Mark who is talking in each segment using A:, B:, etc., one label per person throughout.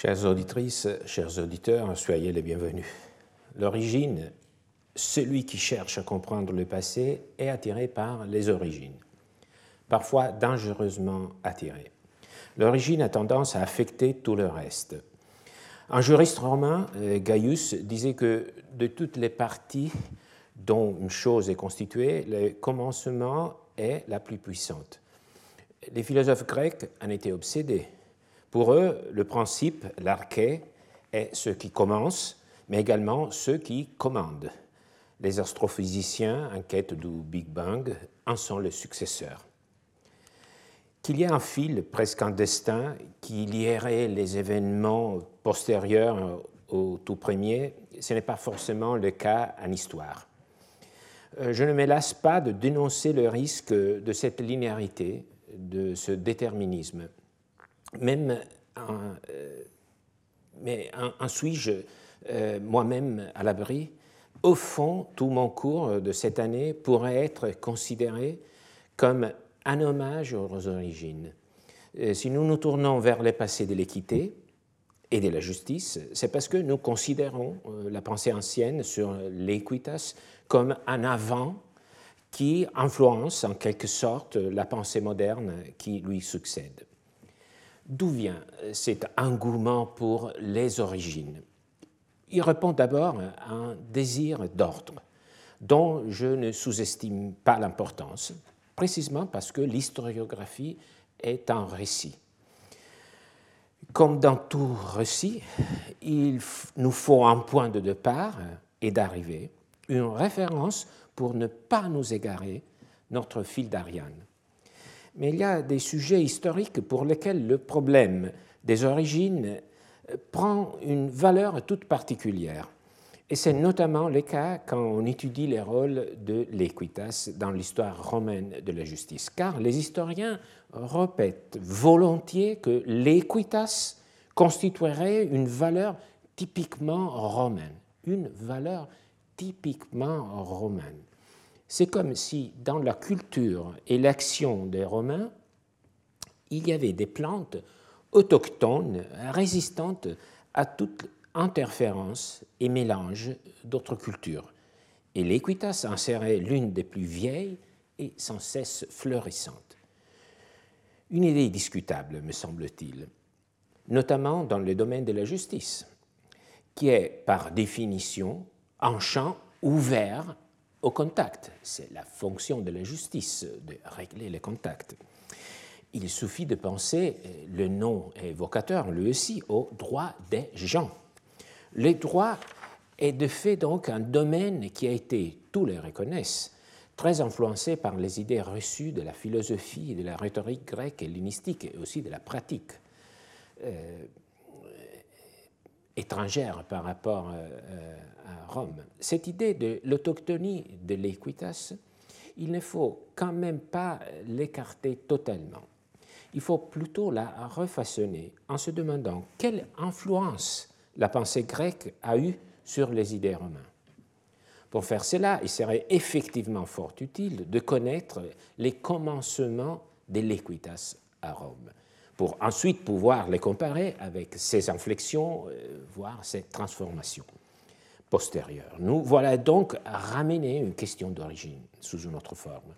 A: Chères auditrices, chers auditeurs, soyez les bienvenus. L'origine, celui qui cherche à comprendre le passé est attiré par les origines, parfois dangereusement attiré. L'origine a tendance à affecter tout le reste. Un juriste romain, euh, Gaius, disait que de toutes les parties dont une chose est constituée, le commencement est la plus puissante. Les philosophes grecs en étaient obsédés. Pour eux, le principe, l'arché, est ce qui commence, mais également ce qui commande. Les astrophysiciens en quête du Big Bang en sont les successeurs. Qu'il y ait un fil, presque un destin, qui lierait les événements postérieurs au tout premier, ce n'est pas forcément le cas en histoire. Euh, je ne me lasse pas de dénoncer le risque de cette linéarité, de ce déterminisme même en, euh, mais en, suis-je euh, moi-même à l'abri? Au fond, tout mon cours de cette année pourrait être considéré comme un hommage aux origines. Euh, si nous nous tournons vers le passé de l'équité et de la justice, c'est parce que nous considérons la pensée ancienne sur l'équitas comme un avant qui influence en quelque sorte la pensée moderne qui lui succède. D'où vient cet engouement pour les origines? Il répond d'abord à un désir d'ordre dont je ne sous-estime pas l'importance, précisément parce que l'historiographie est un récit. Comme dans tout récit, il nous faut un point de départ et d'arrivée, une référence pour ne pas nous égarer notre fil d'Ariane mais il y a des sujets historiques pour lesquels le problème des origines prend une valeur toute particulière. Et c'est notamment le cas quand on étudie les rôles de l'équitas dans l'histoire romaine de la justice. Car les historiens répètent volontiers que l'équitas constituerait une valeur typiquement romaine. Une valeur typiquement romaine. C'est comme si dans la culture et l'action des Romains, il y avait des plantes autochtones résistantes à toute interférence et mélange d'autres cultures. Et l'équitas en serait l'une des plus vieilles et sans cesse fleurissantes. Une idée discutable, me semble-t-il, notamment dans le domaine de la justice, qui est par définition un champ ouvert au contact. C'est la fonction de la justice de régler les contacts. Il suffit de penser, le nom évocateur lui aussi, au droit des gens. Le droit est de fait donc un domaine qui a été, tous les reconnaissent, très influencé par les idées reçues de la philosophie et de la rhétorique grecque et hellénistique et aussi de la pratique euh, étrangère par rapport euh, euh, Rome. Cette idée de l'autochtonie de l'équitas, il ne faut quand même pas l'écarter totalement. Il faut plutôt la refaçonner en se demandant quelle influence la pensée grecque a eue sur les idées romaines. Pour faire cela, il serait effectivement fort utile de connaître les commencements de l'équitas à Rome, pour ensuite pouvoir les comparer avec ses inflexions, euh, voire ses transformations postérieure. Nous voilà donc ramener une question d'origine sous une autre forme.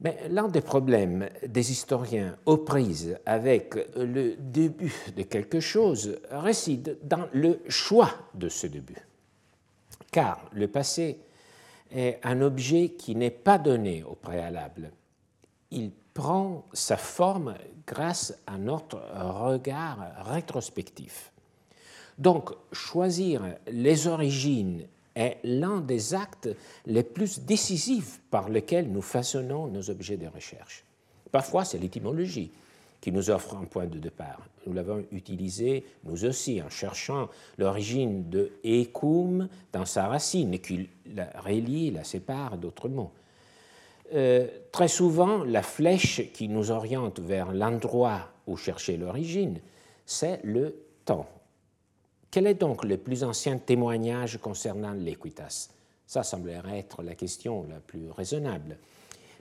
A: Mais l'un des problèmes des historiens aux prises avec le début de quelque chose réside dans le choix de ce début. Car le passé est un objet qui n'est pas donné au préalable. Il prend sa forme grâce à notre regard rétrospectif. Donc, choisir les origines est l'un des actes les plus décisifs par lesquels nous façonnons nos objets de recherche. Parfois, c'est l'étymologie qui nous offre un point de départ. Nous l'avons utilisé, nous aussi, en cherchant l'origine de ecum dans sa racine, qui la relie, la sépare d'autres mots. Euh, très souvent, la flèche qui nous oriente vers l'endroit où chercher l'origine, c'est le temps. Quel est donc le plus ancien témoignage concernant l'équitas? Ça semblerait être la question la plus raisonnable.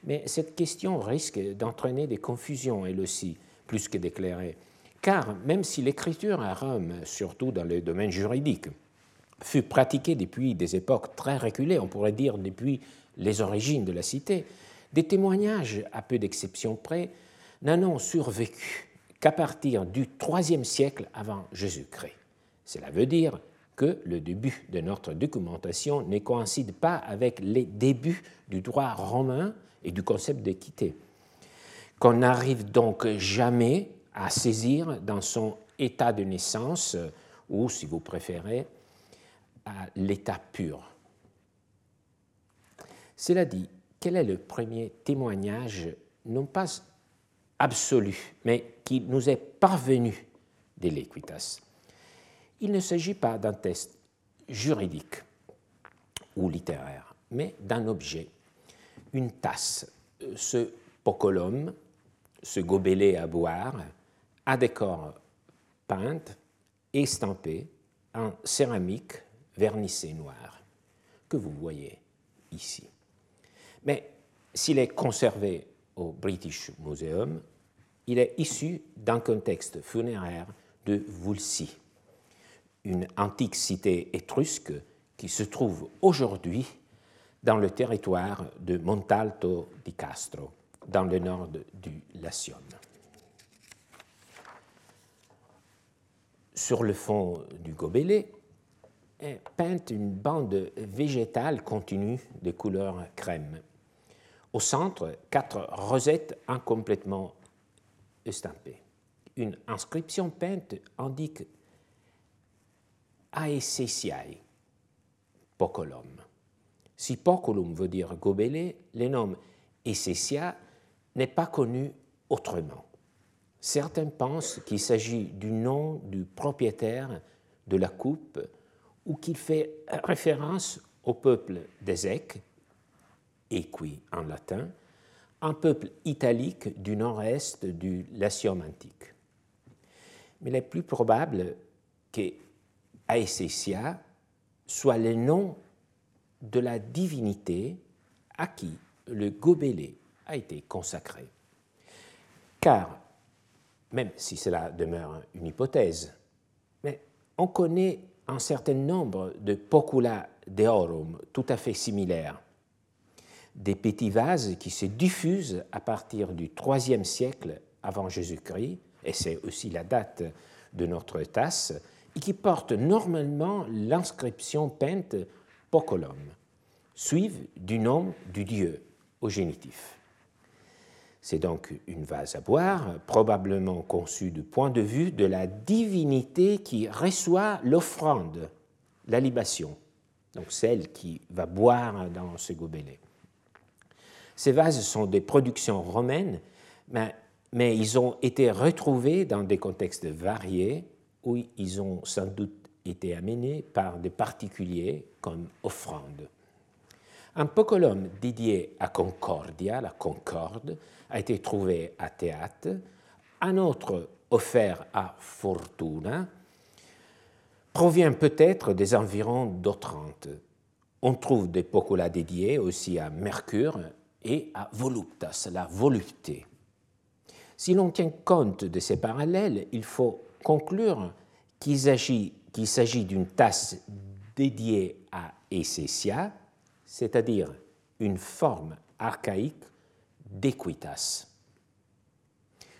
A: Mais cette question risque d'entraîner des confusions, elle aussi, plus que d'éclairer, car même si l'écriture à Rome, surtout dans le domaine juridique, fut pratiquée depuis des époques très reculées, on pourrait dire depuis les origines de la cité, des témoignages, à peu d'exceptions près, n'en ont survécu qu'à partir du IIIe siècle avant Jésus-Christ. Cela veut dire que le début de notre documentation ne coïncide pas avec les débuts du droit romain et du concept d'équité, qu'on n'arrive donc jamais à saisir dans son état de naissance, ou si vous préférez, à l'état pur. Cela dit, quel est le premier témoignage, non pas absolu, mais qui nous est parvenu de l'équitas? Il ne s'agit pas d'un test juridique ou littéraire, mais d'un objet, une tasse, ce pocolum, ce gobelet à boire, à décor peint, estampé en céramique vernissée noire, que vous voyez ici. Mais s'il est conservé au British Museum, il est issu d'un contexte funéraire de Vulci, une antique cité étrusque qui se trouve aujourd'hui dans le territoire de Montalto di Castro, dans le nord du Latium. Sur le fond du gobelet est peinte une bande végétale continue de couleur crème au centre, quatre rosettes incomplètement estampées. Une inscription peinte indique Aesesiae, pocolum. Si pocolum veut dire gobelet, le nom Essesia n'est pas connu autrement. Certains pensent qu'il s'agit du nom du propriétaire de la coupe ou qu'il fait référence au peuple d'Ézèque equi en latin, un peuple italique du nord-est du Latium antique. Mais il est plus probable que Aesesia soit le nom de la divinité à qui le gobelet a été consacré. Car, même si cela demeure une hypothèse, mais on connaît un certain nombre de pocula deorum tout à fait similaires des petits vases qui se diffusent à partir du IIIe siècle avant Jésus-Christ, et c'est aussi la date de notre tasse, et qui portent normalement l'inscription peinte Pocolum, suivent du nom du dieu au génitif. C'est donc une vase à boire, probablement conçue du point de vue de la divinité qui reçoit l'offrande, la libation, donc celle qui va boire dans ce gobelet. Ces vases sont des productions romaines, mais, ils ont été retrouvés dans des contextes variés où ils ont sans doute été amenés par des particuliers comme offrande. Un pocolum dédié à Concordia, la Concorde, a été trouvé à Théâtre, un autre offert à Fortuna, provient peut-être des environs d'Otrante. On trouve des pocolas dédiés aussi à Mercure et à voluptas, la volupté. Si l'on tient compte de ces parallèles, il faut conclure qu'il s'agit d'une tasse dédiée à Essesia, c'est-à-dire une forme archaïque d'equitas,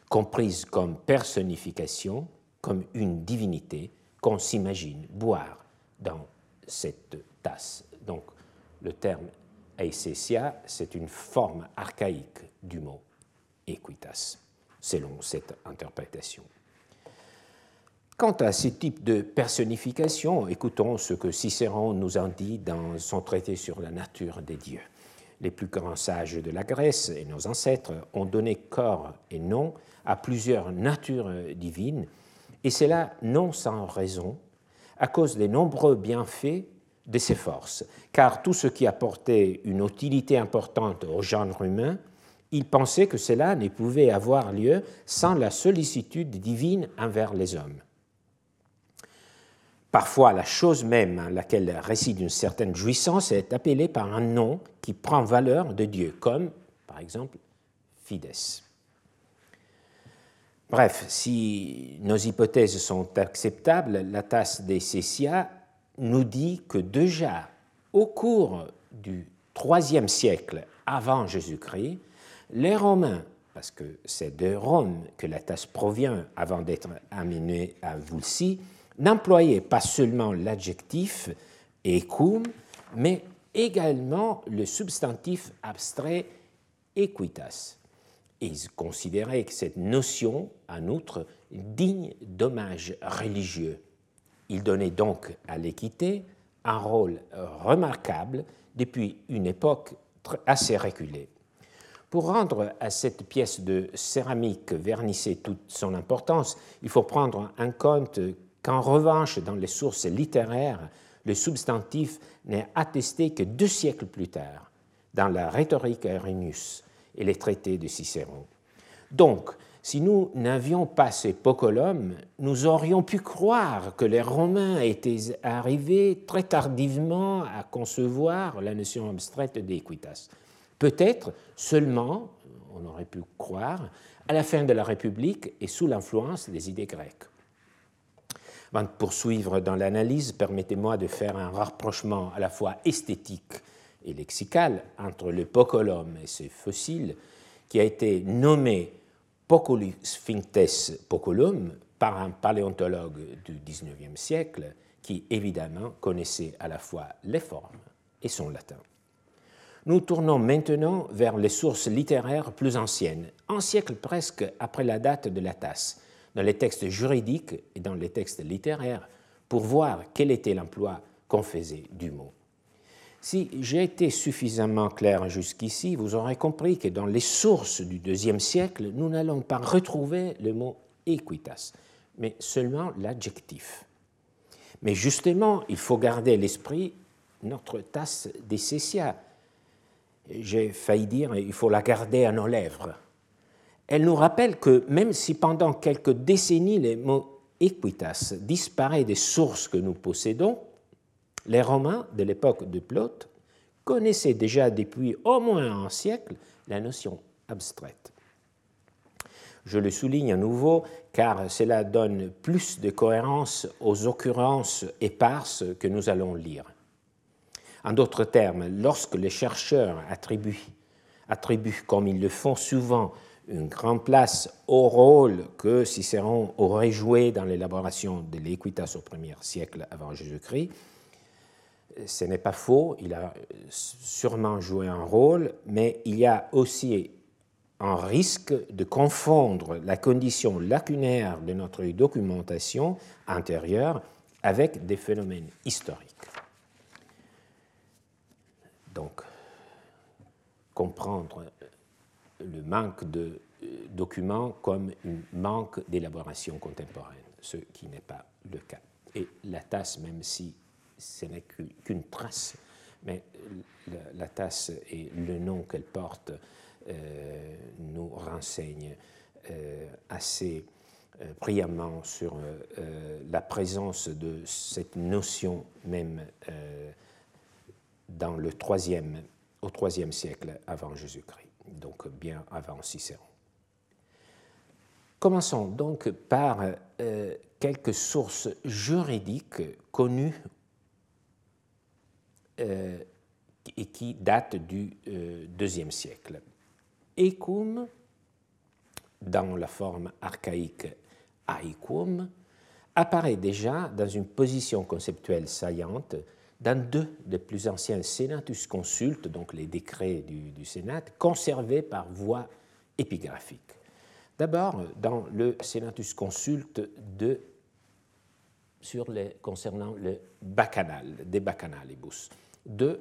A: comprise comme personnification, comme une divinité qu'on s'imagine boire dans cette tasse. Donc le terme Aesesia, c'est une forme archaïque du mot equitas, selon cette interprétation. Quant à ce type de personnification, écoutons ce que Cicéron nous en dit dans son traité sur la nature des dieux. Les plus grands sages de la Grèce et nos ancêtres ont donné corps et nom à plusieurs natures divines, et cela non sans raison, à cause des nombreux bienfaits de ses forces, car tout ce qui apportait une utilité importante au genre humain, il pensait que cela ne pouvait avoir lieu sans la sollicitude divine envers les hommes. Parfois, la chose même à laquelle réside une certaine jouissance est appelée par un nom qui prend valeur de Dieu, comme, par exemple, Fides. Bref, si nos hypothèses sont acceptables, la tasse des Césia nous dit que déjà au cours du IIIe siècle avant Jésus-Christ, les Romains, parce que c'est de Rome que la tasse provient avant d'être amenée à Vulci, n'employaient pas seulement l'adjectif ecum, mais également le substantif abstrait equitas. Ils considéraient que cette notion, en outre, digne d'hommage religieux. Ils donnaient donc à l'équité un rôle remarquable depuis une époque assez reculée. Pour rendre à cette pièce de céramique vernissée toute son importance, il faut prendre en compte qu'en revanche, dans les sources littéraires, le substantif n'est attesté que deux siècles plus tard, dans la rhétorique Arrhenius et les traités de Cicéron. Donc, si nous n'avions pas ces pocolum, nous aurions pu croire que les Romains étaient arrivés très tardivement à concevoir la notion abstraite d'équitas. Peut-être seulement, on aurait pu croire, à la fin de la République et sous l'influence des idées grecques. Avant de poursuivre dans l'analyse, permettez-moi de faire un rapprochement à la fois esthétique et lexical entre le pocolum et ses fossiles, qui a été nommé Pocolysphinctes pocolum par un paléontologue du XIXe siècle qui évidemment connaissait à la fois les formes et son latin. Nous tournons maintenant vers les sources littéraires plus anciennes, un siècle presque après la date de la tasse, dans les textes juridiques et dans les textes littéraires, pour voir quel était l'emploi qu'on faisait du mot. Si j'ai été suffisamment clair jusqu'ici, vous aurez compris que dans les sources du deuxième siècle, nous n'allons pas retrouver le mot equitas, mais seulement l'adjectif. Mais justement, il faut garder à l'esprit notre tasse d'Essessia. J'ai failli dire, il faut la garder à nos lèvres. Elle nous rappelle que même si pendant quelques décennies le mot equitas disparaît des sources que nous possédons, les Romains de l'époque de Plaute connaissaient déjà depuis au moins un siècle la notion abstraite. Je le souligne à nouveau car cela donne plus de cohérence aux occurrences éparses que nous allons lire. En d'autres termes, lorsque les chercheurs attribuent, attribuent, comme ils le font souvent, une grande place au rôle que Cicéron aurait joué dans l'élaboration de l'Equitas au premier siècle avant Jésus-Christ, ce n'est pas faux, il a sûrement joué un rôle, mais il y a aussi un risque de confondre la condition lacunaire de notre documentation antérieure avec des phénomènes historiques. Donc, comprendre le manque de euh, documents comme un manque d'élaboration contemporaine, ce qui n'est pas le cas. Et la tasse, même si ce n'est qu'une trace, mais la, tasse et le nom qu'elle porte euh, nous renseignent euh, assez euh, brillamment sur la présence de cette notion même dans le troisième, au troisième siècle avant Jésus-Christ, donc bien avant Cicéron. Commençons donc par quelques sources juridiques connues euh, et qui date du deuxième siècle. Ecum, dans la forme archaïque aequum, apparaît déjà dans une position conceptuelle saillante dans deux des plus anciens Senatus Consultes, donc les décrets du, Sénat, conservés par voie épigraphique. D'abord, dans le Senatus Consulte de, concernant le bacchanal, des bacchanalibus de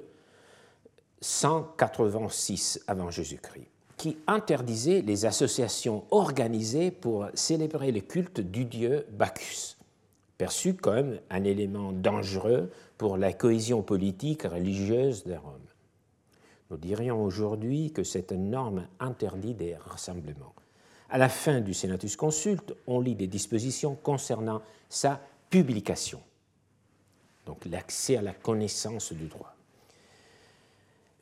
A: 186 avant Jésus-Christ, qui interdisait les associations organisées pour célébrer le culte du dieu Bacchus, perçu comme un élément dangereux pour la cohésion politique religieuse de Rome. Nous dirions aujourd'hui que cette norme interdit des rassemblements. À la fin du Senatus Consulte, on lit des dispositions concernant sa publication, donc l'accès à la connaissance du droit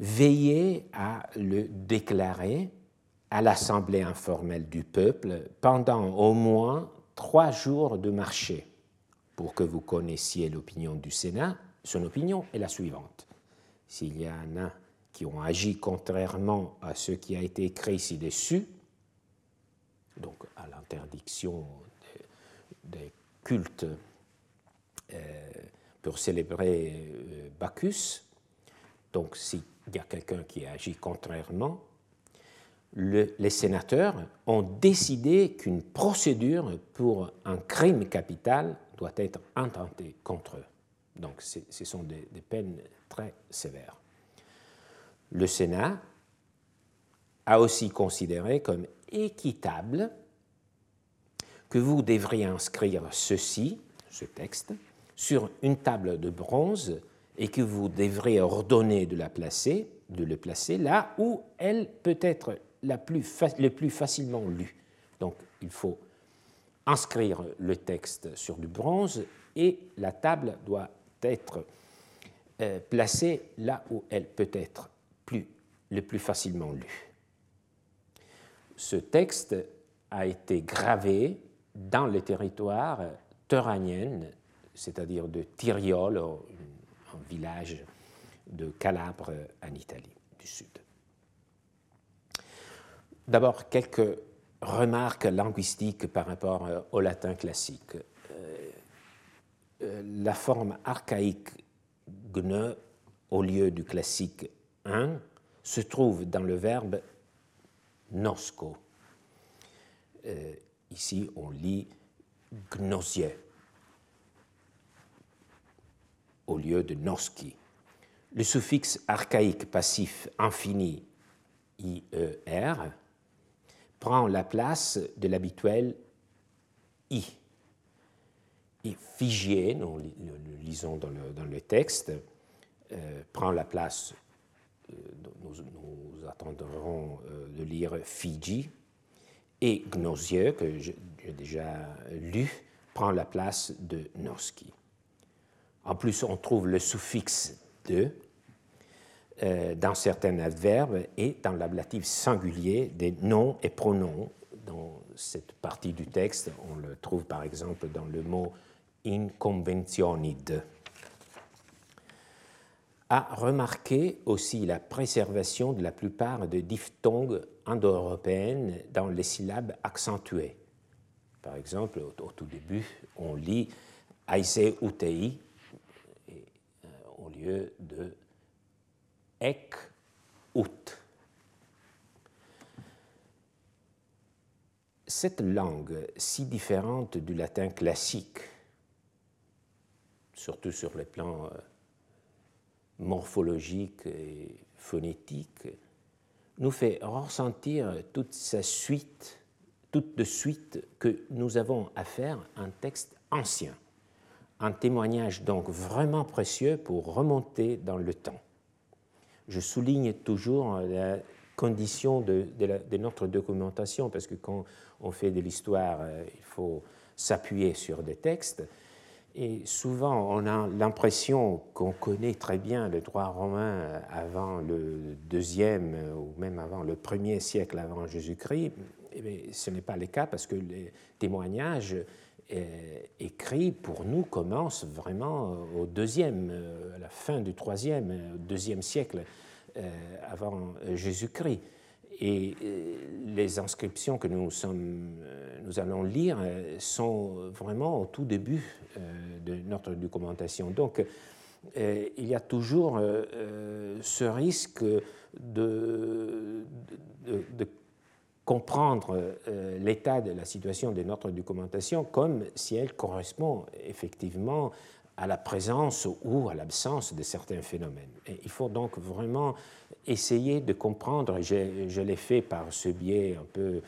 A: veillez à le déclarer à l'Assemblée informelle du peuple pendant au moins trois jours de marché. Pour que vous connaissiez l'opinion du Sénat, son opinion est la suivante. S'il y en a qui ont agi contrairement à ce qui a été écrit ci-dessus, donc à l'interdiction des, cultes euh, pour célébrer euh, Bacchus, donc s'il y a quelqu'un qui agit contrairement, les sénateurs ont décidé qu'une procédure pour un crime capital doit être intentée contre eux. Donc ce sont des, peines très sévères. Le Sénat a aussi considéré comme équitable que vous devriez inscrire ceci, ce texte, sur une table de bronze et que vous devrez ordonner de la placer, de le placer là où elle peut être plus le plus facilement lue. Donc il faut inscrire le texte sur du bronze et la table doit être euh, placée là où elle peut être plus, le plus facilement lue. Ce texte a été gravé dans le territoire thuranien, c'est-à-dire de Tiriol, un village de Calabre en Italie du Sud. D'abord, quelques remarques linguistiques par rapport au latin classique. Euh, euh, la forme archaïque gne au lieu du classique un se trouve dans le verbe nosco. Euh, ici, on lit gnosie au lieu de noski. Le suffixe archaïque passif infini IER prend la place de l'habituel I. Et figé, nous le lisons dans le, texte, euh, prend la place, euh, nous, attendrons euh, de lire Fiji, et Gnosieux, que j'ai déjà lu, prend la place de Noski. En plus, on trouve le suffixe de euh, dans certains adverbes et dans l'ablatif singulier des noms et pronoms. Dans cette partie du texte, on le trouve par exemple dans le mot inconventionid. A remarqué aussi la préservation de la plupart des diphtongues indo-européennes dans les syllabes accentuées. Par exemple, au, tout début, on lit aise utei euh, au lieu de ek ut. Cette langue si différente du latin classique, surtout sur le plan euh, morphologique et phonétique, nous fait ressentir toute sa suite, toute de suite que nous avons affaire à un texte ancien, un témoignage donc vraiment précieux pour remonter dans le temps je souligne toujours la condition de, notre documentation, parce que quand on fait de l'histoire, euh, il faut s'appuyer sur des textes. Et souvent, on a l'impression qu'on connaît très bien le droit romain avant le deuxième ou même avant le premier siècle avant Jésus-Christ. Mais ce n'est pas le cas parce que les témoignages euh, écrit pour nous commence vraiment au deuxième, euh, à la fin du troisième, euh, deuxième siècle avant Jésus-Christ. Et les inscriptions que nous, sommes, nous allons lire sont vraiment au tout début de notre documentation. Donc, il y a toujours ce risque de, de comprendre euh, l'état de la situation de notre documentation comme si elle correspond effectivement à la présence ou à l'absence de certains phénomènes. Il faut donc vraiment essayer de comprendre, je l'ai fait par ce biais un peu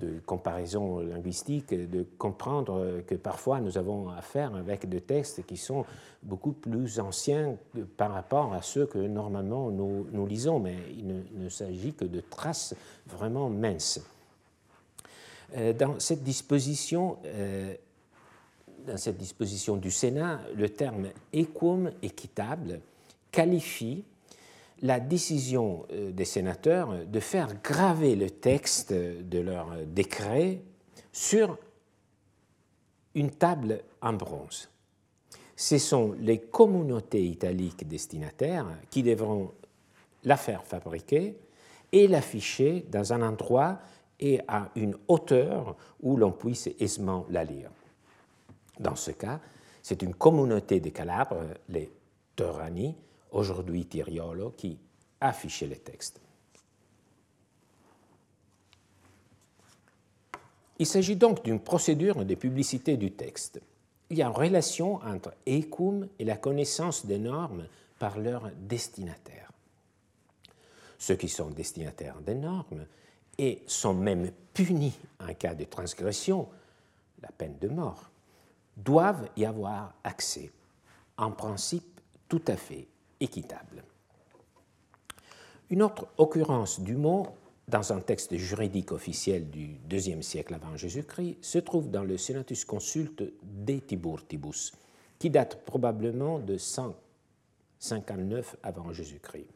A: de comparaison linguistique, de comprendre que parfois nous avons affaire avec des textes qui sont beaucoup plus anciens par rapport à ceux que normalement nous, nous lisons, mais il ne, s'agit que de traces vraiment minces. Euh, dans cette disposition, euh, dans cette disposition du Sénat, le terme equum, équitable, qualifie la décision euh, des sénateurs de faire graver le texte de leur décret sur une table en bronze. Ce sont les communautés italiques destinataires qui devront la faire fabriquer et l'afficher dans un endroit et à une hauteur où l'on puisse aisément la lire. Dans ce cas, c'est une communauté de Calabres, les Torani, aujourd'hui Tiriolo, qui affichait les textes. Il s'agit donc d'une procédure de publicité du texte. Il y a une relation entre ECUM et la connaissance des normes par leurs destinataires. Ceux qui sont destinataires des normes et sont même punis en cas de transgression, la peine de mort, doivent y avoir accès, en principe tout à fait équitable. Une autre occurrence du mot dans un texte juridique officiel du IIe siècle avant Jésus-Christ se trouve dans le Senatus Consulte de Tiburtibus, qui date probablement de 159 avant Jésus-Christ.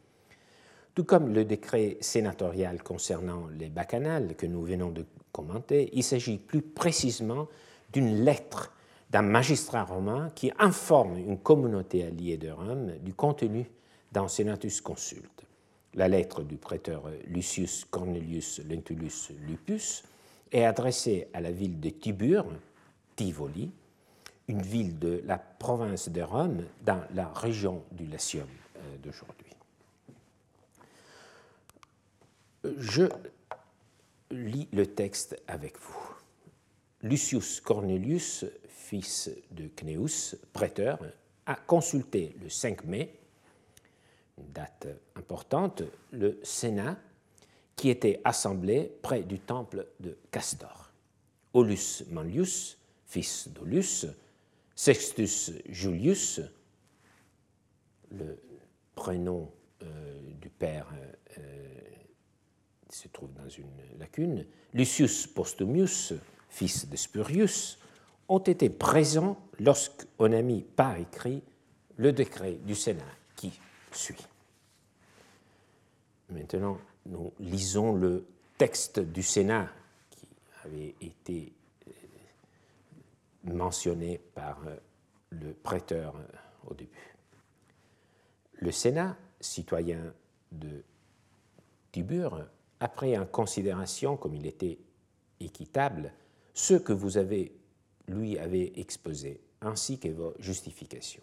A: Tout comme le décret sénatorial concernant les bacchanales que nous venons de commenter, il s'agit plus précisément d'une lettre d'un magistrat romain qui informe une communauté alliée de Rome du contenu d'un Senatus Consulte la lettre du prêteur Lucius Cornelius Lentulus Lupus est adressée à la ville de Tibur, Tivoli, une ville de la province de Rome dans la région du Latium euh, d'aujourd'hui. Je lis le texte avec vous. Lucius Cornelius, fils de Cneus, prêteur, a consulté le 5 mai date importante, le Sénat, qui était assemblé près du temple de Castor. Aulus Manlius, fils d'Aulus, Sextus Julius, le prénom euh, du père euh, se trouve dans une lacune, Lucius Postumius, fils de Spurius, ont été présents lorsqu'on a mis par écrit le décret du Sénat qui suit. Maintenant, nous lisons le texte du Sénat qui avait été euh, mentionné par euh, le prêteur euh, au début. Le Sénat, citoyen de Tibur, a pris en considération, comme il était équitable, ce que vous avez, lui, avez exposé, ainsi que vos justifications.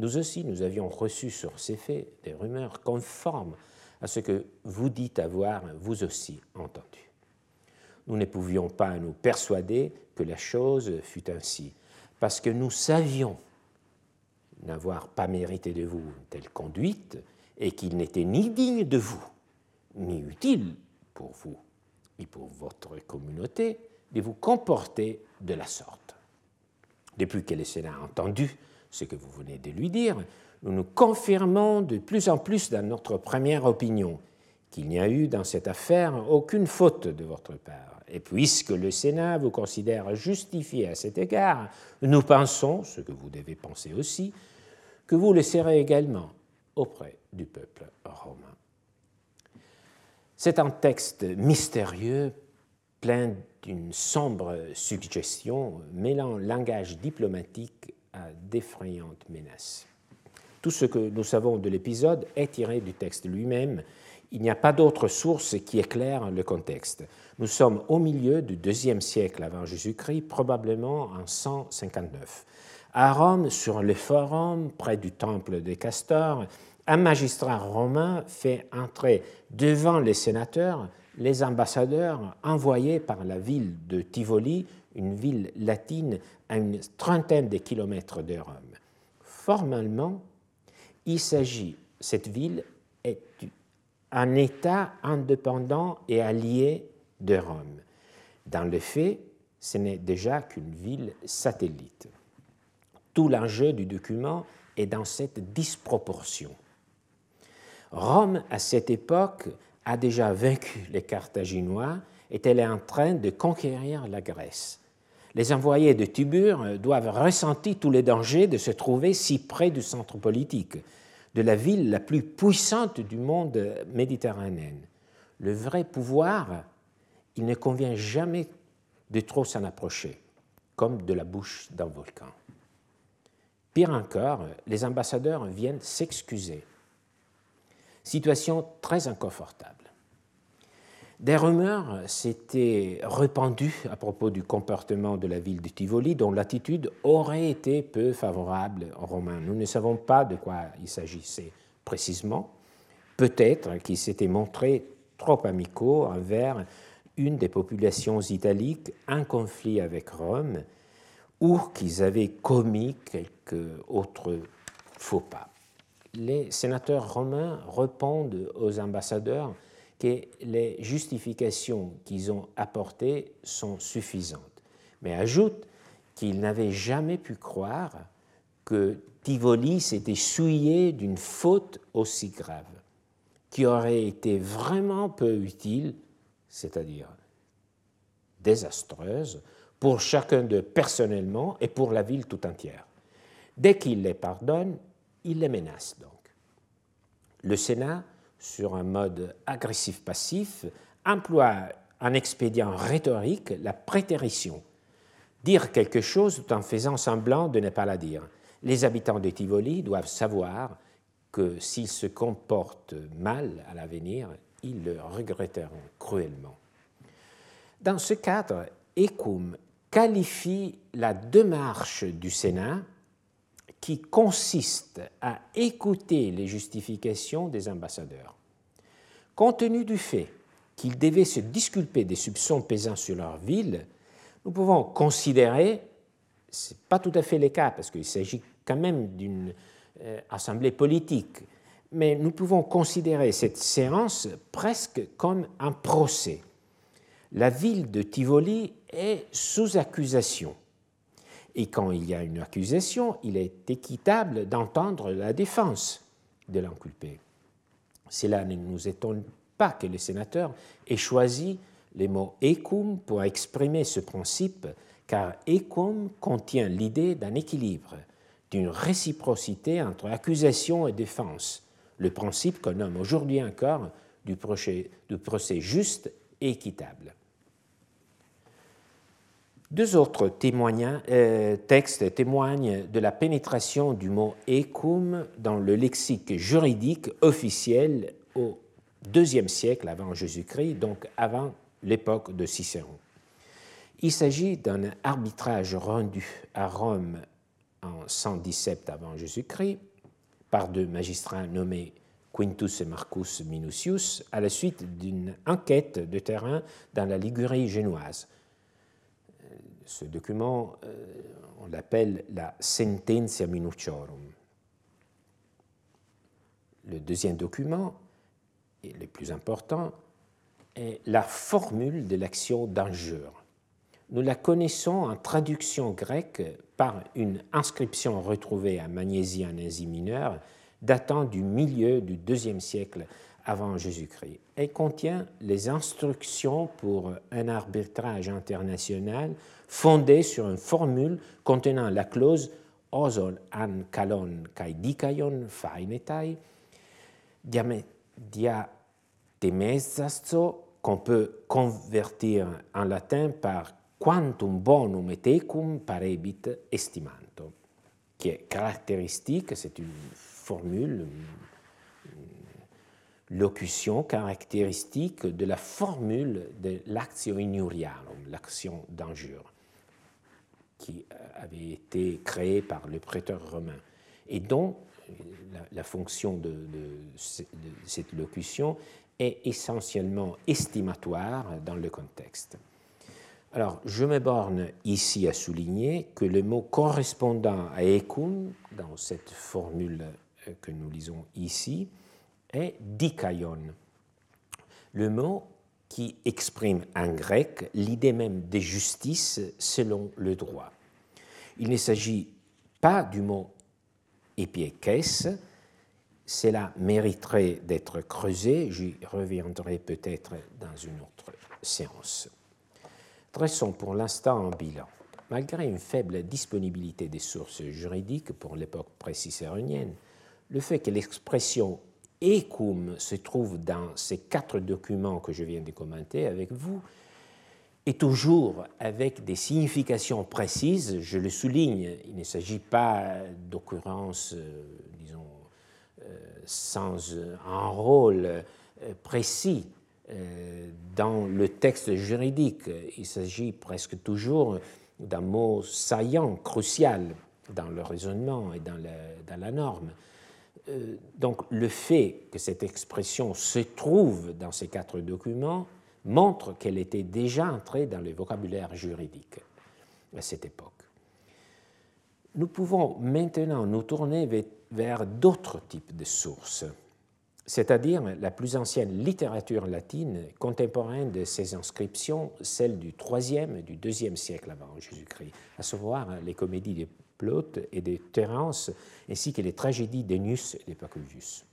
A: Nous aussi, nous avions reçu sur ces faits des rumeurs conformes à ce que vous dites avoir vous aussi entendu. Nous ne pouvions pas nous persuader que la chose fût ainsi, parce que nous savions n'avoir pas mérité de vous telle conduite et qu'il n'était ni digne de vous, ni utile pour vous, ni pour votre communauté, de vous comporter de la sorte. Depuis que le Sénat a entendu ce que vous venez de lui dire, nous nous confirmons de plus en plus dans notre première opinion qu'il n'y a eu dans cette affaire aucune faute de votre part. Et puisque le Sénat vous considère justifié à cet égard, nous pensons, ce que vous devez penser aussi, que vous le serez également auprès du peuple romain. C'est un texte mystérieux, plein d'une sombre suggestion, mêlant langage diplomatique à d'effrayantes menaces. Tout ce que nous savons de l'épisode est tiré du texte lui-même. Il n'y a pas d'autre source qui éclaire le contexte. Nous sommes au milieu du deuxième siècle avant Jésus-Christ, probablement en 159. À Rome, sur le forum, près du temple de Castor, un magistrat romain fait entrer devant les sénateurs les ambassadeurs envoyés par la ville de Tivoli, une ville latine à une trentaine de kilomètres de Rome. Formellement, il s'agit, cette ville est un État indépendant et allié de Rome. Dans le fait, ce n'est déjà qu'une ville satellite. Tout l'enjeu du document est dans cette disproportion. Rome, à cette époque, a déjà vaincu les Carthaginois et elle est en train de conquérir la Grèce. Les envoyés de Tibur doivent ressentir tous les dangers de se trouver si près du centre politique de la ville la plus puissante du monde méditerranéen. Le vrai pouvoir, il ne convient jamais de trop s'en approcher, comme de la bouche d'un volcan. Pire encore, les ambassadeurs viennent s'excuser. Situation très inconfortable. Des rumeurs s'étaient répandues à propos du comportement de la ville de Tivoli, dont l'attitude aurait été peu favorable aux Romains. Nous ne savons pas de quoi il s'agissait précisément. Peut-être qu'ils s'étaient montrés trop amicaux envers une des populations italiques en conflit avec Rome, ou qu'ils avaient commis quelques autres faux pas. Les sénateurs romains répondent aux ambassadeurs que les justifications qu'ils ont apportées sont suffisantes, mais ajoutent qu'ils n'avaient jamais pu croire que Tivoli s'était souillé d'une faute aussi grave, qui aurait été vraiment peu utile, c'est-à-dire désastreuse, pour chacun d'eux personnellement et pour la ville tout entière. Dès qu'il les pardonne, il les menace donc. Le Sénat sur un mode agressif-passif, emploie un expédient rhétorique, la prétérition. Dire quelque chose tout en faisant semblant de ne pas la dire. Les habitants de Tivoli doivent savoir que s'ils se comportent mal à l'avenir, ils le regretteront cruellement. Dans ce cadre, Ecum qualifie la démarche du Sénat qui consiste à écouter les justifications des ambassadeurs. Compte tenu du fait qu'ils devaient se disculper des soupçons pesant sur leur ville, nous pouvons considérer, ce n'est pas tout à fait le cas parce qu'il s'agit quand même d'une euh, assemblée politique, mais nous pouvons considérer cette séance presque comme un procès. La ville de Tivoli est sous accusation et quand il y a une accusation, il est équitable d'entendre la défense de l'inculpé. Cela ne nous étonne pas que les sénateurs aient choisi les mots ecum pour exprimer ce principe, car ecum contient l'idée d'un équilibre, d'une réciprocité entre accusation et défense, le principe qu'on nomme aujourd'hui encore du procès, du procès juste et équitable. Deux autres euh, textes témoignent de la pénétration du mot ecum dans le lexique juridique officiel au IIe siècle avant Jésus-Christ, donc avant l'époque de Cicéron. Il s'agit d'un arbitrage rendu à Rome en 117 avant Jésus-Christ par deux magistrats nommés Quintus et Marcus Minucius à la suite d'une enquête de terrain dans la Ligurie génoise ce document, euh, on l'appelle la Sententia Minuciorum. Le deuxième document, et le plus important, est la formule de l'action d'injure. Nous la connaissons en traduction grecque par une inscription retrouvée à Magnésie en Asie mineure datant du milieu du deuxième siècle avant Jésus-Christ. Elle contient les instructions pour un arbitrage international fondé sur une formule contenant la clause osol an kalon kai dikaion fainetai diatemesasto qu'on peut convertir en latin par quantum bonum et ecum parebit estimanto, qui est caractéristique, c'est une formule, locution caractéristique de la formule de l'actio injuriarum, l'action d'injure, qui euh, avait été créée par le prêteur romain, et dont la, fonction de, cette locution est essentiellement estimatoire dans le contexte. Alors, je me borne ici à souligner que le mot correspondant à ecum, dans cette formule euh, que nous lisons ici, est dikaion, le mot qui exprime en grec l'idée même de justice selon le droit. Il ne s'agit pas du mot épiekes, cela mériterait d'être creusé, j'y reviendrai peut-être dans une autre séance. Dressons pour l'instant un bilan. Malgré une faible disponibilité des sources juridiques pour l'époque précicéronienne, le fait que l'expression ecum se trouve dans ces quatre documents que je viens de commenter avec vous, et toujours avec des significations précises. Je le souligne, il ne s'agit pas d'occurrences, euh, disons, euh, sans un rôle euh, précis dans le texte juridique. Il s'agit presque toujours d'un mot saillant, crucial dans le raisonnement et dans la norme. Donc le fait que cette expression se trouve dans ces quatre documents montre qu'elle était déjà entrée dans le vocabulaire juridique à cette époque. Nous pouvons maintenant nous tourner vers d'autres types de sources, c'est-à-dire la plus ancienne littérature latine contemporaine de ces inscriptions, celle du IIIe et du IIe siècle avant Jésus-Christ, à savoir les comédies de Et de Terence, ainsi que les tragédies d'Ennius et d'Epicurus.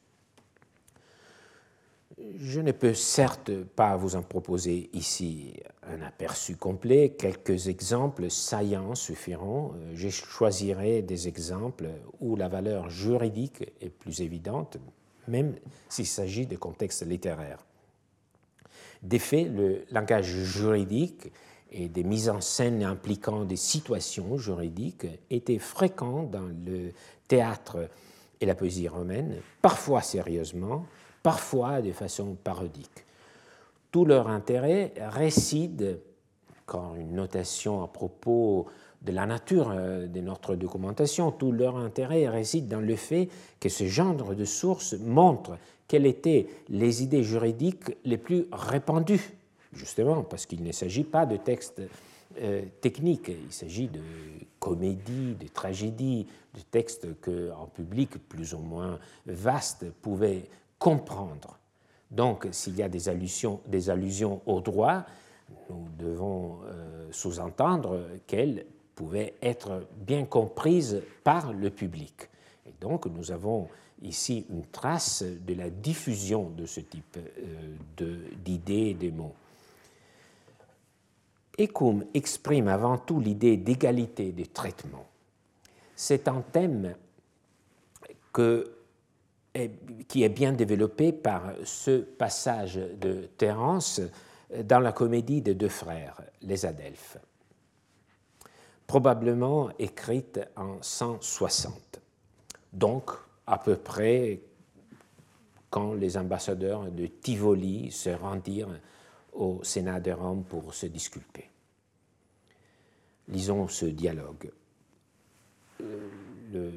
A: Je ne peux certes pas vous en proposer ici un aperçu complet, quelques exemples saillants suffiront. Je choisirai des exemples où la valeur juridique est plus évidente, même s'il s'agit de contextes littéraires. Des faits, le langage juridique et des mises en scène impliquant des situations juridiques étaient fréquents dans le théâtre et la poésie romaine, parfois sérieusement, parfois de façon parodique. Tout leur intérêt réside, quand une notation à propos de la nature euh, de notre documentation, tout leur intérêt réside dans le fait que ce genre de sources montre quelles étaient les idées juridiques les plus répandues, justement, parce qu'il ne s'agit pas de textes euh, techniques, il s'agit de comédies, de tragédies, de textes qu'en public plus ou moins vaste pouvait comprendre. Donc, s'il y a des allusions, des allusions au droit, nous devons euh, sous-entendre qu'elles pouvaient être bien comprises par le public. Et donc, nous avons ici une trace de la diffusion de ce type euh, d'idées et de mots. Ecum exprime avant tout l'idée d'égalité de traitement. C'est un thème qui est bien développé par ce passage de Terence dans la comédie des deux frères, les Adelphes, probablement écrite en 160, donc à peu près quand les ambassadeurs de Tivoli se rendirent au Sénat de Rome pour se disculper. Lisons ce dialogue. Le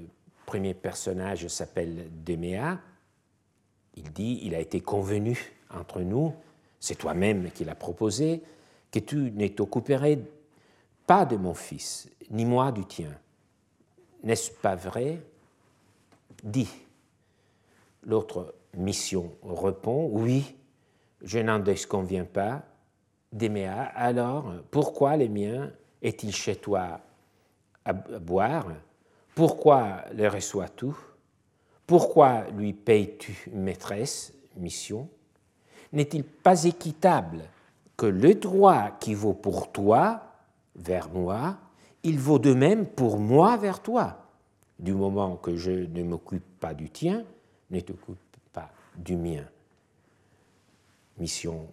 A: premier personnage s'appelle Déméa. Il dit Il a été convenu entre nous, c'est toi-même qui l'as proposé, que tu ne t'occuperais pas de mon fils, ni moi du tien. N'est-ce pas vrai? Dis. L'autre mission répond Oui, je n'en déconviens pas. Déméa, alors pourquoi les miens est-il chez toi à boire? Pourquoi le reçois-tu? Pourquoi lui payes-tu maîtresse, mission? N'est-il pas équitable que le droit qui vaut pour toi vers moi, il vaut de même pour moi vers toi? Du moment que je ne m'occupe pas du tien, ne t'occupe pas du mien. Mission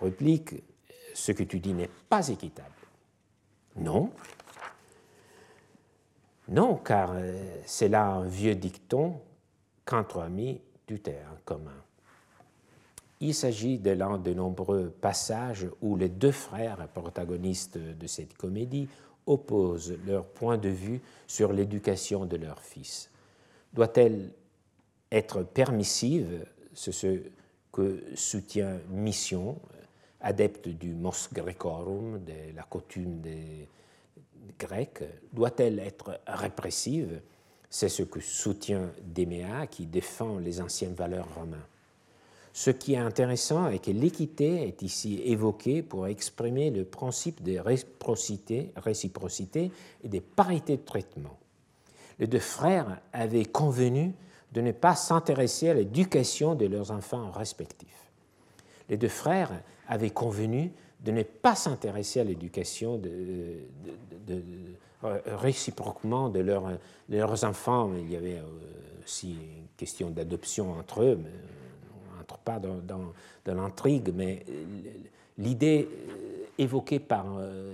A: réplique, ce que tu dis n'est pas équitable. Non, non, car euh, c'est là un vieux dicton qu'entre amis, tu t'es en commun. Il s'agit de l'un de nombreux passages où les deux frères protagonistes de cette comédie opposent leur point de vue sur l'éducation de leur fils. Doit-elle être permissive ce que soutient Mission, adepte du mos grecorum, de la coutume des grecque doit-elle être répressive? C'est ce que soutient Déméa qui défend les anciennes valeurs romaines. Ce qui est intéressant est que l'équité est ici évoquée pour exprimer le principe de réciprocité, et des parités de traitement. Les deux frères avaient convenu de ne pas s'intéresser à l'éducation de leurs enfants respectifs. Les deux frères avaient convenu de ne pas s'intéresser à l'éducation de, réciproquement de, leurs enfants. Il y avait euh, aussi une question d'adoption entre eux, mais on n'entre pas dans, l'intrigue, mais l'idée évoquée par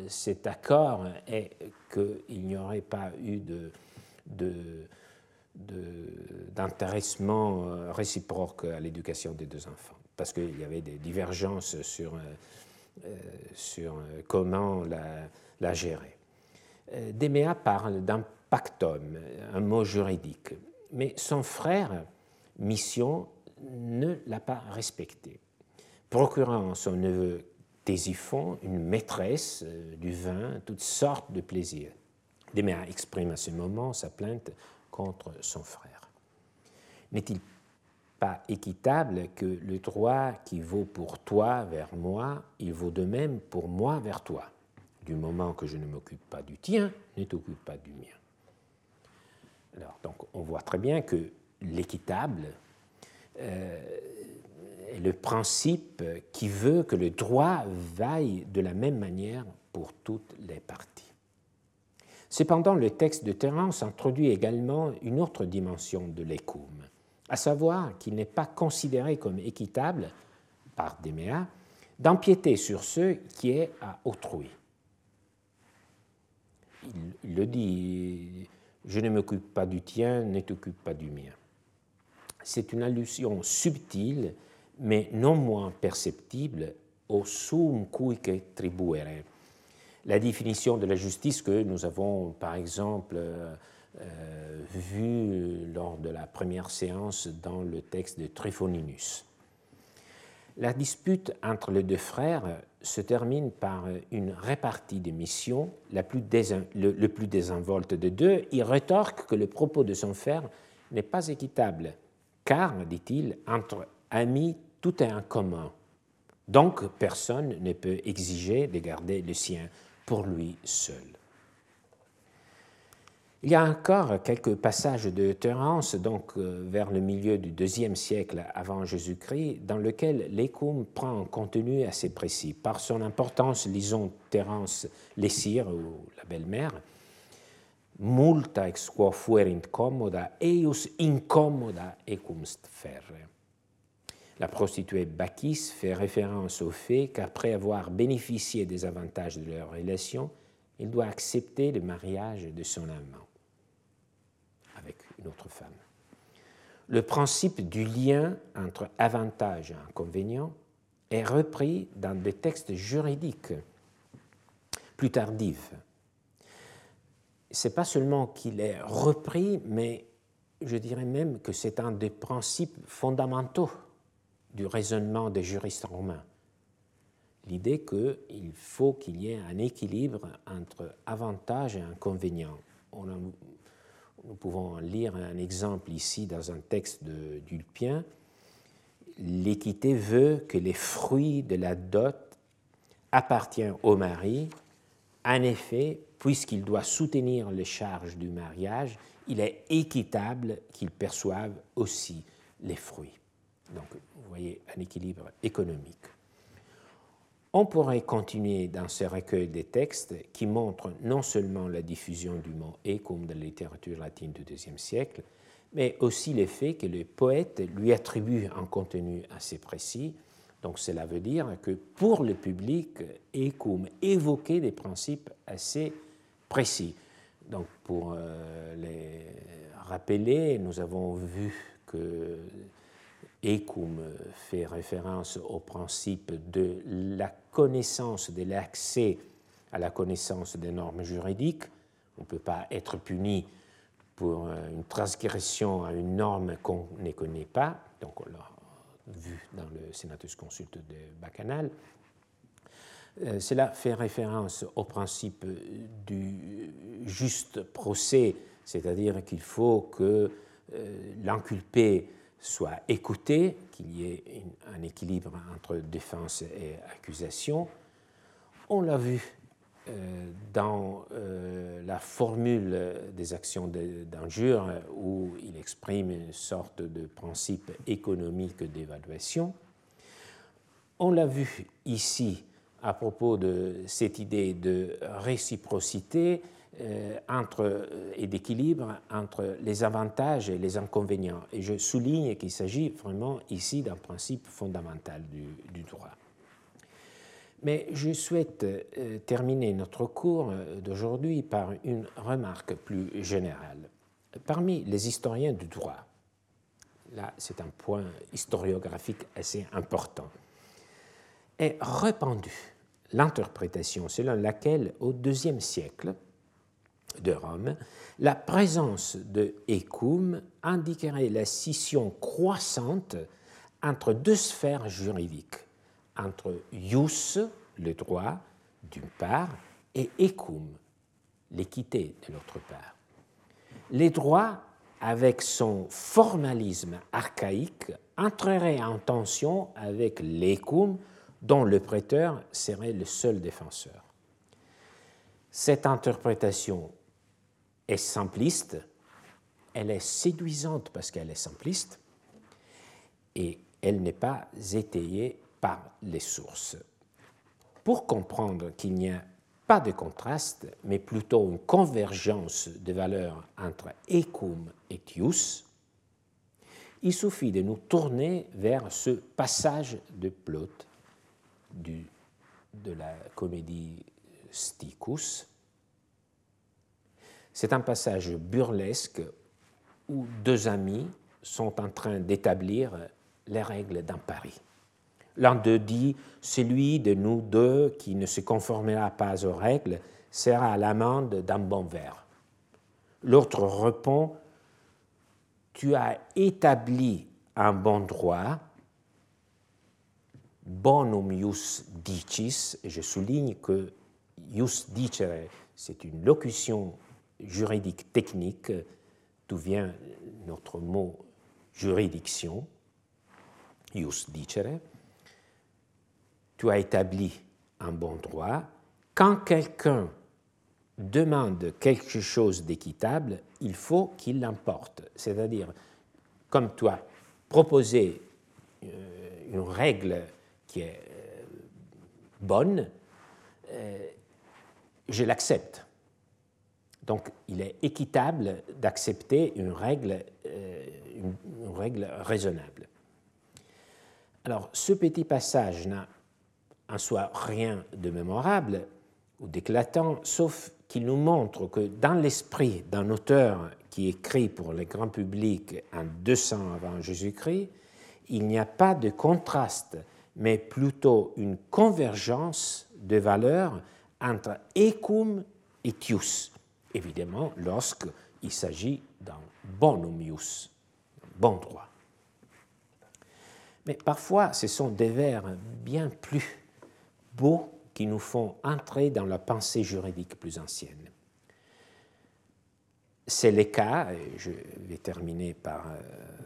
A: cet accord est qu'il n'y aurait pas eu de d'intéressement euh, réciproque à l'éducation des deux enfants, parce qu'il y avait des divergences sur, euh, euh, sur comment la, gérer. Déméa parle d'un pactum, un mot juridique, mais son frère, Mission, ne l'a pas respecté, procurant son neveu Tésiphon une maîtresse du vin, toutes sortes de plaisirs. Déméa exprime à ce moment sa plainte contre son frère. N'est-il pas équitable que le droit qui vaut pour toi vers moi, il vaut de même pour moi vers toi? Du moment que je ne m'occupe pas du tien, ne t'occupe pas du mien. Alors, donc, on voit très bien que l'équitable euh, est le principe qui veut que le droit vaille de la même manière pour toutes les parties. Cependant, le texte de Terence introduit également une autre dimension de l'écoum, à savoir qu'il n'est pas considéré comme équitable par Déméa d'empiéter sur ce qui est à autrui. Il, le dit, je ne m'occupe pas du tien, ne t'occupe pas du mien. C'est une allusion subtile, mais non moins perceptible au sum cuique tribuere, la définition de la justice que nous avons, par exemple, euh, euh, vue lors de la première séance dans le texte de Tryphoninus. La dispute entre les deux frères se termine par une répartie des missions, la plus le, plus désinvolte de deux. Il rétorque que le propos de son frère n'est pas équitable, car, dit-il, entre amis, tout est en commun. Donc, personne ne peut exiger de garder le sien pour lui seul. Il y a encore quelques passages de Terence, donc euh, vers le milieu du deuxième siècle avant Jésus-Christ, dans lequel l'écume prend un contenu assez précis. Par son importance, lisons Terence Lessire, ou la belle-mère, multa ex quo fuerint commoda, eius incommoda ecumst ferre. La prostituée Bacchis fait référence au fait qu'après avoir bénéficié des avantages de leur relation, il doit accepter le mariage de son amant avec une autre femme. Le principe du lien entre avantage et inconvénient est repris dans des textes juridiques plus tardifs. C'est pas seulement qu'il est repris, mais je dirais même que c'est un des principes fondamentaux du raisonnement des juristes romains. L'idée qu'il faut qu'il y ait un équilibre entre avantages et inconvénients. nous pouvons lire un exemple ici dans un texte d'Ulpien. L'équité veut que les fruits de la dot appartiennent au mari. En effet, puisqu'il doit soutenir les charges du mariage, il est équitable qu'il perçoive aussi les fruits. Donc, vous voyez, un équilibre économique. On pourrait continuer dans ce recueil des textes qui montrent non seulement la diffusion du mot comme de la littérature latine du IIe siècle, mais aussi le fait que le poète lui attribue un contenu assez précis. Donc cela veut dire que pour le public, Ecum évoquait des principes assez précis. Donc pour euh, les rappeler, nous avons vu que Ecum fait référence au principe de la connaissance, de l'accès à la connaissance des normes juridiques. On ne peut pas être puni pour une transgression à une norme qu'on ne connaît pas, donc on l'a vu dans le Senatus Consulte de Bacchanal. Euh, cela fait référence au principe du juste procès, c'est-à-dire qu'il faut que euh, l'inculpé soit écouté, qu'il y ait un équilibre entre défense et accusation. On l'a vu euh, dans euh, la formule des actions d'injure où il exprime une sorte de principe économique d'évaluation. On l'a vu ici à propos de cette idée de réciprocité euh, entre, et d'équilibre entre les avantages et les inconvénients. Et je souligne qu'il s'agit vraiment ici d'un principe fondamental du, droit. Mais je souhaite terminer notre cours d'aujourd'hui par une remarque plus générale. Parmi les historiens du droit, là c'est un point historiographique assez important, est répandue l'interprétation selon laquelle au IIe siècle de Rome, la présence de Ecum indiquerait la scission croissante entre deux sphères juridiques, entre ius, le droit, d'une part, et ecum, l'équité, de l'autre part. Les droits avec son formalisme archaïque, entrerait en tension avec l'écum dont le prêteur serait le seul défenseur. Cette interprétation est simpliste, elle est séduisante parce qu'elle est simpliste, et elle n'est pas étayée par les sources. Pour comprendre qu'il n'y a pas de contraste, mais plutôt une convergence de valeurs entre ecum et tius, il suffit de nous tourner vers ce passage de Plot de la comédie Sticus. C'est un passage burlesque où deux amis sont en train d'établir les règles d'un pari. L'un d'eux dit Celui de nous deux qui ne se conformera pas aux règles sera à l'amende d'un bon verre. L'autre répond Tu as établi un bon droit, bonum ius dicis, je souligne que ius dicere, c'est une locution juridique technique, d'où vient notre mot juridiction, ius dicere tu as établi un bon droit. Quand quelqu'un demande quelque chose d'équitable, il faut qu'il l'emporte. C'est-à-dire, comme tu as proposé euh, une règle qui est euh, bonne, euh, je l'accepte. Donc, il est équitable d'accepter une règle, une règle raisonnable. Alors, ce petit passage n'a en soi rien de mémorable ou d'éclatant, sauf qu'il nous montre que dans l'esprit d'un auteur qui écrit pour le grand public en 200 avant Jésus-Christ, il n'y a pas de contraste, mais plutôt une convergence de valeurs entre ecum et tius, évidemment lorsqu'il s'agit d'un bonum ius, bon droit. Mais parfois, ce sont des vers bien plus beaux qui nous font entrer dans la pensée juridique plus ancienne. C'est le cas, et je vais terminer par euh,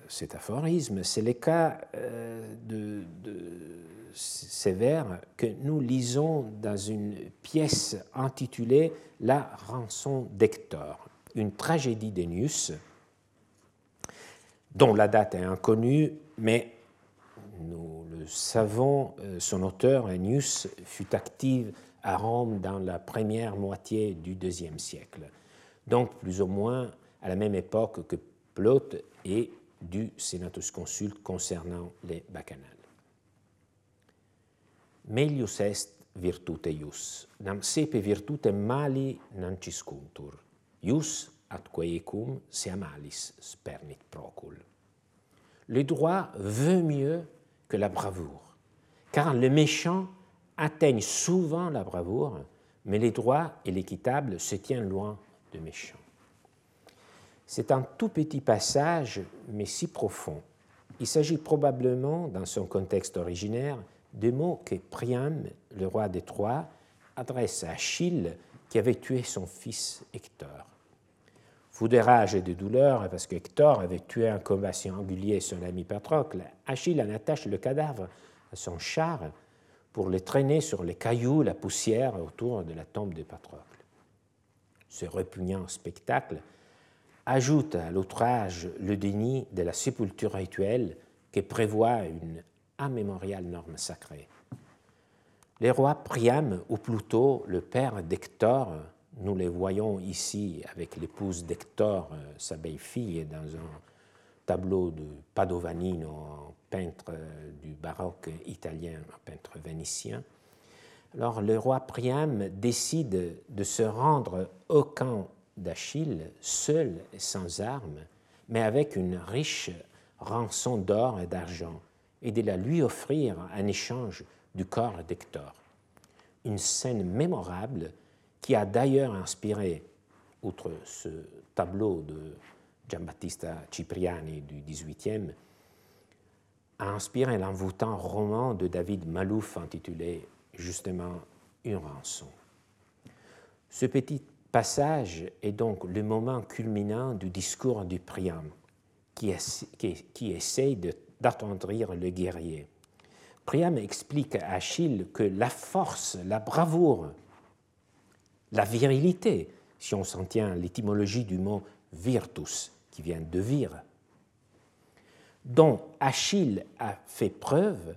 A: cet aphorisme, c'est le cas euh, de, vers que nous lisons dans une pièce intitulée La rançon d'Hector, une tragédie d'Ennius, dont la date est inconnue, mais nous le savons, euh, son auteur, Ennius, fut actif à Rome dans la première moitié du IIe siècle, donc plus ou moins à la même époque que Plaute et du Senatus Consulte concernant les bacchanales. Melius est virtute ius, nam sepe virtute mali non ciscuntur, ius atque ecum se malis spernit procul. Le droit veut mieux que la bravoure. Car les méchants atteignent souvent la bravoure, mais les droits et l'équitable se tiennent loin de méchants. C'est un tout petit passage, mais si profond. Il s'agit probablement, dans son contexte originaire, des mots que Priam, le roi des Troies, adresse à Achille qui avait tué son fils Hector. Fou de rage et de douleur, parce qu'Hector avait tué un combat singulier son ami Patrocle, Achille en attache le cadavre à son char pour le traîner sur les cailloux, la poussière autour de la tombe de Patrocle. Ce répugnant spectacle ajoute à l'outrage le déni de la sépulture rituelle que prévoit une immémoriale norme sacrée. Les rois Priam, ou plutôt le père d'Hector, Nous les voyons ici avec l'épouse d'Hector, euh, sa belle-fille, dans un tableau de Padovanino, peintre euh, du baroque italien, peintre vénitien. Alors le roi Priam décide de se rendre au camp d'Achille, seul et sans armes, mais avec une riche rançon d'or et d'argent, et de la lui offrir en échange du corps d'Hector. Une scène mémorable qui a d'ailleurs inspiré, outre ce tableau de Giambattista Cipriani du XVIIIe, a inspiré l'envoûtant roman de David Malouf intitulé justement Une rançon. Ce petit passage est donc le moment culminant du discours du Priam, qui, qui, essaye d'attendrir le guerrier. Priam explique à Achille que la force, la bravoure, la virilité, si on s'en tient à l'étymologie du mot virtus, qui vient de vir, dont Achille a fait preuve,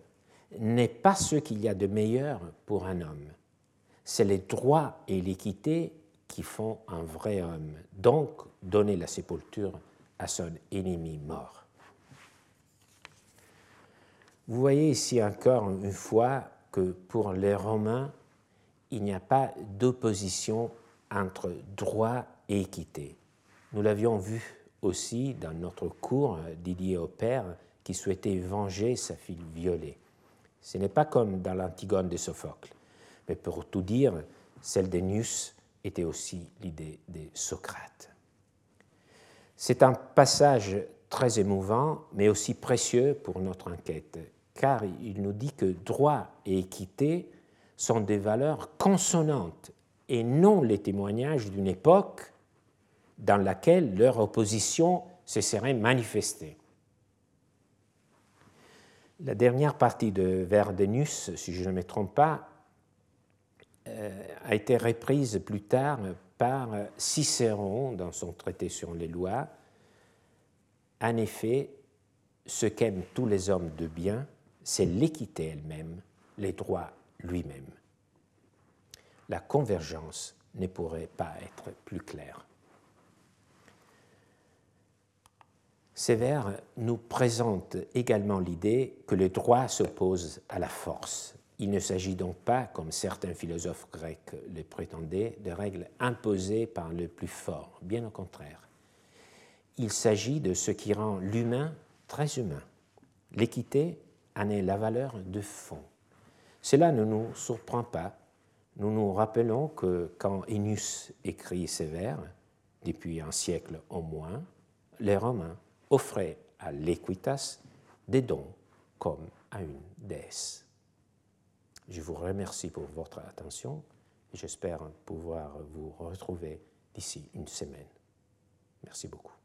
A: n'est pas ce qu'il y a de meilleur pour un homme. C'est les droits et l'équité qui font un vrai homme, donc donner la sépulture à son ennemi mort. Vous voyez ici encore une fois que pour les Romains, il n'y a pas d'opposition entre droit et équité. Nous l'avions vu aussi dans notre cours d'Idier au père qui souhaitait venger sa fille violée. Ce n'est pas comme dans l'Antigone de Sophocle, mais pour tout dire, celle d'Ennius était aussi l'idée de Socrate. C'est un passage très émouvant, mais aussi précieux pour notre enquête, car il nous dit que droit et équité sont des valeurs consonantes et non les témoignages d'une époque dans laquelle leur opposition se serait manifestée. La dernière partie de Verdenus, si je ne me trompe pas, euh, a été reprise plus tard par Cicéron dans son traité sur les lois. En effet, ce qu'aiment tous les hommes de bien, c'est l'équité elle-même, les droits lui-même. La convergence ne pourrait pas être plus claire. Ces vers nous présentent également l'idée que le droit s'oppose à la force. Il ne s'agit donc pas, comme certains philosophes grecs le prétendaient, de règles imposées par le plus fort, bien au contraire. Il s'agit de ce qui rend l'humain très humain. L'équité en est la valeur de fond. Cela ne nous surprend pas. Nous nous rappelons que quand Ennius écrit ces vers, depuis un siècle au moins, les Romains offraient à l'Equitas des dons comme à une déesse. Je vous remercie pour votre attention et j'espère pouvoir vous retrouver d'ici une semaine. Merci beaucoup.